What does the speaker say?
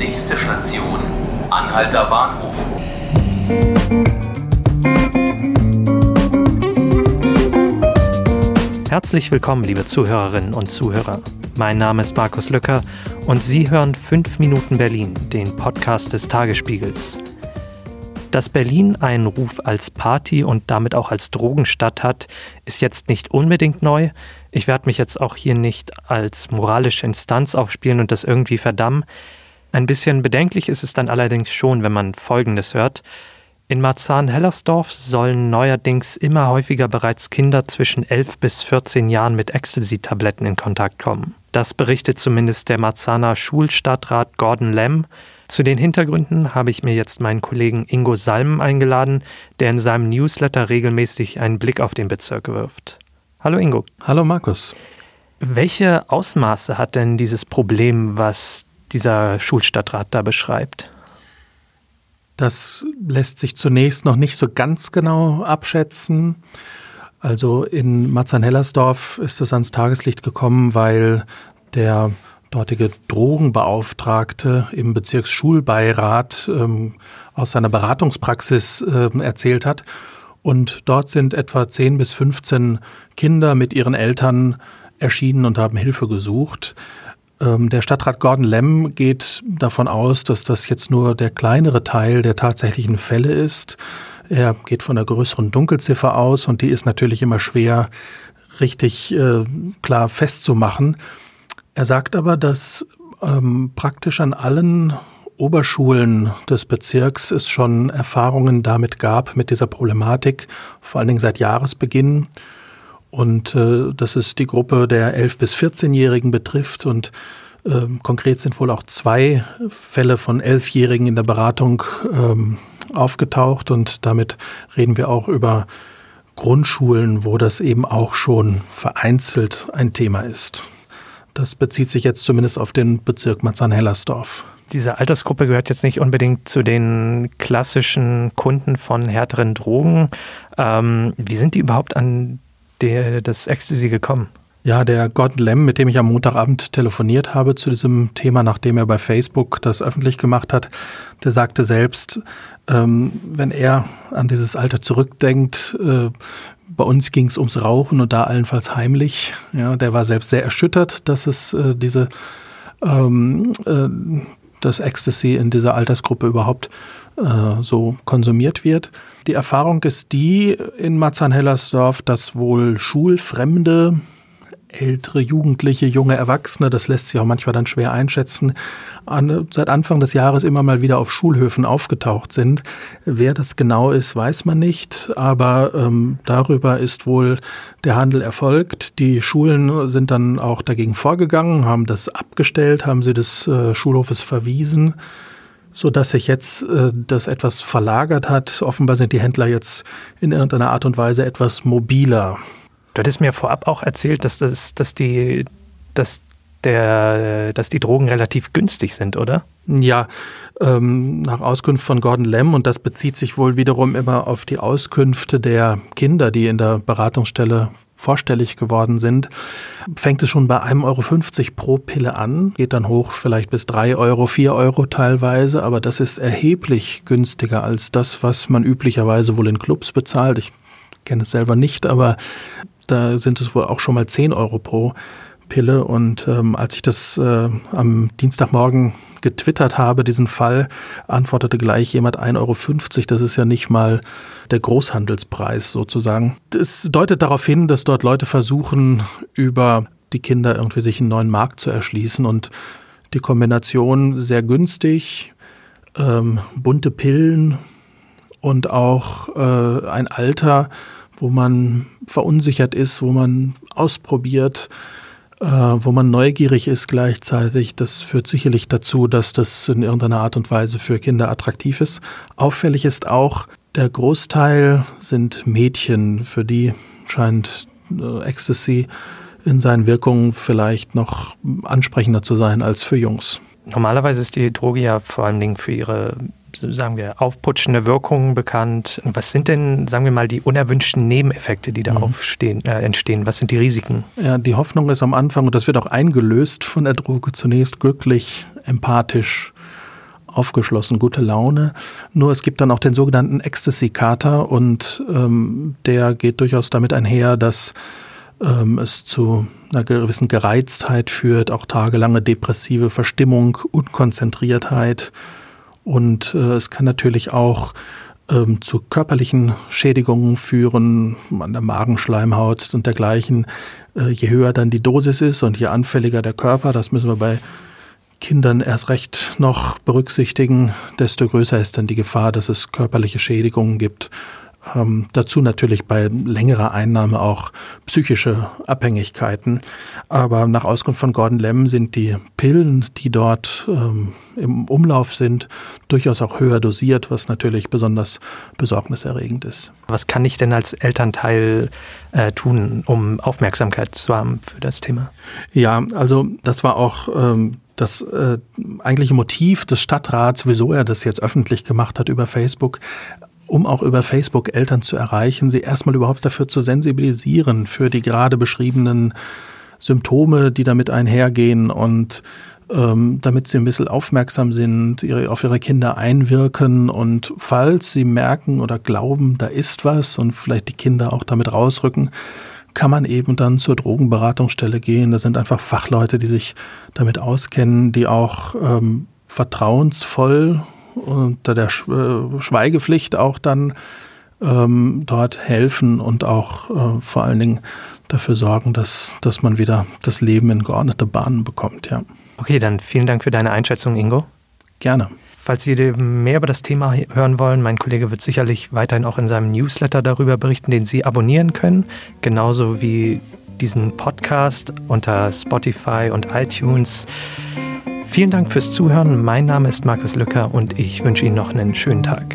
Nächste Station, Anhalter Bahnhof. Herzlich willkommen, liebe Zuhörerinnen und Zuhörer. Mein Name ist Markus Lücker und Sie hören 5 Minuten Berlin, den Podcast des Tagesspiegels. Dass Berlin einen Ruf als Party und damit auch als Drogenstadt hat, ist jetzt nicht unbedingt neu. Ich werde mich jetzt auch hier nicht als moralische Instanz aufspielen und das irgendwie verdammen. Ein bisschen bedenklich ist es dann allerdings schon, wenn man Folgendes hört. In Marzahn-Hellersdorf sollen neuerdings immer häufiger bereits Kinder zwischen 11 bis 14 Jahren mit Ecstasy-Tabletten in Kontakt kommen. Das berichtet zumindest der Marzahner Schulstadtrat Gordon Lemm. Zu den Hintergründen habe ich mir jetzt meinen Kollegen Ingo Salmen eingeladen, der in seinem Newsletter regelmäßig einen Blick auf den Bezirk wirft. Hallo Ingo. Hallo Markus. Welche Ausmaße hat denn dieses Problem, was dieser Schulstadtrat da beschreibt? Das lässt sich zunächst noch nicht so ganz genau abschätzen. Also in Marzahn-Hellersdorf ist es ans Tageslicht gekommen, weil der dortige Drogenbeauftragte im Bezirksschulbeirat ähm, aus seiner Beratungspraxis äh, erzählt hat. Und dort sind etwa 10 bis 15 Kinder mit ihren Eltern erschienen und haben Hilfe gesucht. Ähm, der Stadtrat Gordon Lemm geht davon aus, dass das jetzt nur der kleinere Teil der tatsächlichen Fälle ist. Er geht von einer größeren Dunkelziffer aus und die ist natürlich immer schwer richtig äh, klar festzumachen. Er sagt aber, dass ähm, praktisch an allen Oberschulen des Bezirks es schon Erfahrungen damit gab, mit dieser Problematik, vor allen Dingen seit Jahresbeginn. Und äh, dass es die Gruppe der 11- bis 14-Jährigen betrifft. Und äh, konkret sind wohl auch zwei Fälle von Elfjährigen in der Beratung ähm, aufgetaucht. Und damit reden wir auch über Grundschulen, wo das eben auch schon vereinzelt ein Thema ist. Das bezieht sich jetzt zumindest auf den Bezirk Marzahn-Hellersdorf. Diese Altersgruppe gehört jetzt nicht unbedingt zu den klassischen Kunden von härteren Drogen. Ähm, wie sind die überhaupt an der, das Ecstasy gekommen? Ja, der Gordon Lem, mit dem ich am Montagabend telefoniert habe zu diesem Thema, nachdem er bei Facebook das öffentlich gemacht hat, der sagte selbst, ähm, wenn er an dieses Alter zurückdenkt, äh, bei uns ging es ums Rauchen und da allenfalls heimlich. Ja, der war selbst sehr erschüttert, dass es äh, diese ähm, äh, das Ecstasy in dieser Altersgruppe überhaupt äh, so konsumiert wird. Die Erfahrung ist die in Marzahn-Hellersdorf, dass wohl Schulfremde ältere Jugendliche, junge Erwachsene, das lässt sich auch manchmal dann schwer einschätzen, an, seit Anfang des Jahres immer mal wieder auf Schulhöfen aufgetaucht sind. Wer das genau ist, weiß man nicht, aber ähm, darüber ist wohl der Handel erfolgt. Die Schulen sind dann auch dagegen vorgegangen, haben das abgestellt, haben sie des äh, Schulhofes verwiesen so dass sich jetzt äh, das etwas verlagert hat. Offenbar sind die Händler jetzt in irgendeiner Art und Weise etwas mobiler. Du hattest mir vorab auch erzählt, dass, das, dass, die, dass, der, dass die Drogen relativ günstig sind, oder? Ja, ähm, nach Auskunft von Gordon Lem, und das bezieht sich wohl wiederum immer auf die Auskünfte der Kinder, die in der Beratungsstelle vorstellig geworden sind, fängt es schon bei 1,50 Euro pro Pille an, geht dann hoch vielleicht bis 3 Euro, 4 Euro teilweise, aber das ist erheblich günstiger als das, was man üblicherweise wohl in Clubs bezahlt. Ich kenne es selber nicht, aber da sind es wohl auch schon mal 10 Euro pro Pille. Und ähm, als ich das äh, am Dienstagmorgen getwittert habe, diesen Fall, antwortete gleich jemand 1,50 Euro. Das ist ja nicht mal der Großhandelspreis sozusagen. Das deutet darauf hin, dass dort Leute versuchen, über die Kinder irgendwie sich einen neuen Markt zu erschließen und die Kombination sehr günstig, ähm, bunte Pillen und auch äh, ein Alter, wo man verunsichert ist, wo man ausprobiert, äh, wo man neugierig ist gleichzeitig. Das führt sicherlich dazu, dass das in irgendeiner Art und Weise für Kinder attraktiv ist. Auffällig ist auch, der Großteil sind Mädchen, für die scheint äh, Ecstasy in seinen Wirkungen vielleicht noch ansprechender zu sein als für Jungs. Normalerweise ist die Droge ja vor allen Dingen für ihre sagen wir, aufputschende Wirkungen bekannt. Was sind denn, sagen wir mal, die unerwünschten Nebeneffekte, die da mhm. aufstehen, äh, entstehen? Was sind die Risiken? Ja, die Hoffnung ist am Anfang, und das wird auch eingelöst von der Droge, zunächst glücklich, empathisch, aufgeschlossen, gute Laune. Nur es gibt dann auch den sogenannten Ecstasy-Kater und ähm, der geht durchaus damit einher, dass ähm, es zu einer gewissen Gereiztheit führt, auch tagelange depressive Verstimmung, Unkonzentriertheit und äh, es kann natürlich auch ähm, zu körperlichen Schädigungen führen, an der Magenschleimhaut und dergleichen. Äh, je höher dann die Dosis ist und je anfälliger der Körper, das müssen wir bei Kindern erst recht noch berücksichtigen, desto größer ist dann die Gefahr, dass es körperliche Schädigungen gibt ähm, dazu natürlich bei längerer Einnahme auch psychische Abhängigkeiten. Aber nach Auskunft von Gordon Lem sind die Pillen, die dort ähm, im Umlauf sind, durchaus auch höher dosiert, was natürlich besonders besorgniserregend ist. Was kann ich denn als Elternteil äh, tun, um Aufmerksamkeit zu haben für das Thema? Ja, also das war auch ähm, das äh, eigentliche Motiv des Stadtrats, wieso er das jetzt öffentlich gemacht hat über Facebook, um auch über Facebook Eltern zu erreichen, sie erstmal überhaupt dafür zu sensibilisieren, für die gerade beschriebenen Symptome, die damit einhergehen und ähm, damit sie ein bisschen aufmerksam sind, ihre, auf ihre Kinder einwirken und falls sie merken oder glauben, da ist was und vielleicht die Kinder auch damit rausrücken, kann man eben dann zur Drogenberatungsstelle gehen. Das sind einfach Fachleute, die sich damit auskennen, die auch ähm, vertrauensvoll unter der äh, Schweigepflicht auch dann ähm, dort helfen und auch äh, vor allen Dingen dafür sorgen, dass, dass man wieder das Leben in geordnete Bahnen bekommt. Ja. Okay, dann vielen Dank für deine Einschätzung, Ingo. Gerne. Falls Sie mehr über das Thema hören wollen, mein Kollege wird sicherlich weiterhin auch in seinem Newsletter darüber berichten, den Sie abonnieren können, genauso wie diesen Podcast unter Spotify und iTunes. Vielen Dank fürs Zuhören. Mein Name ist Markus Lücker und ich wünsche Ihnen noch einen schönen Tag.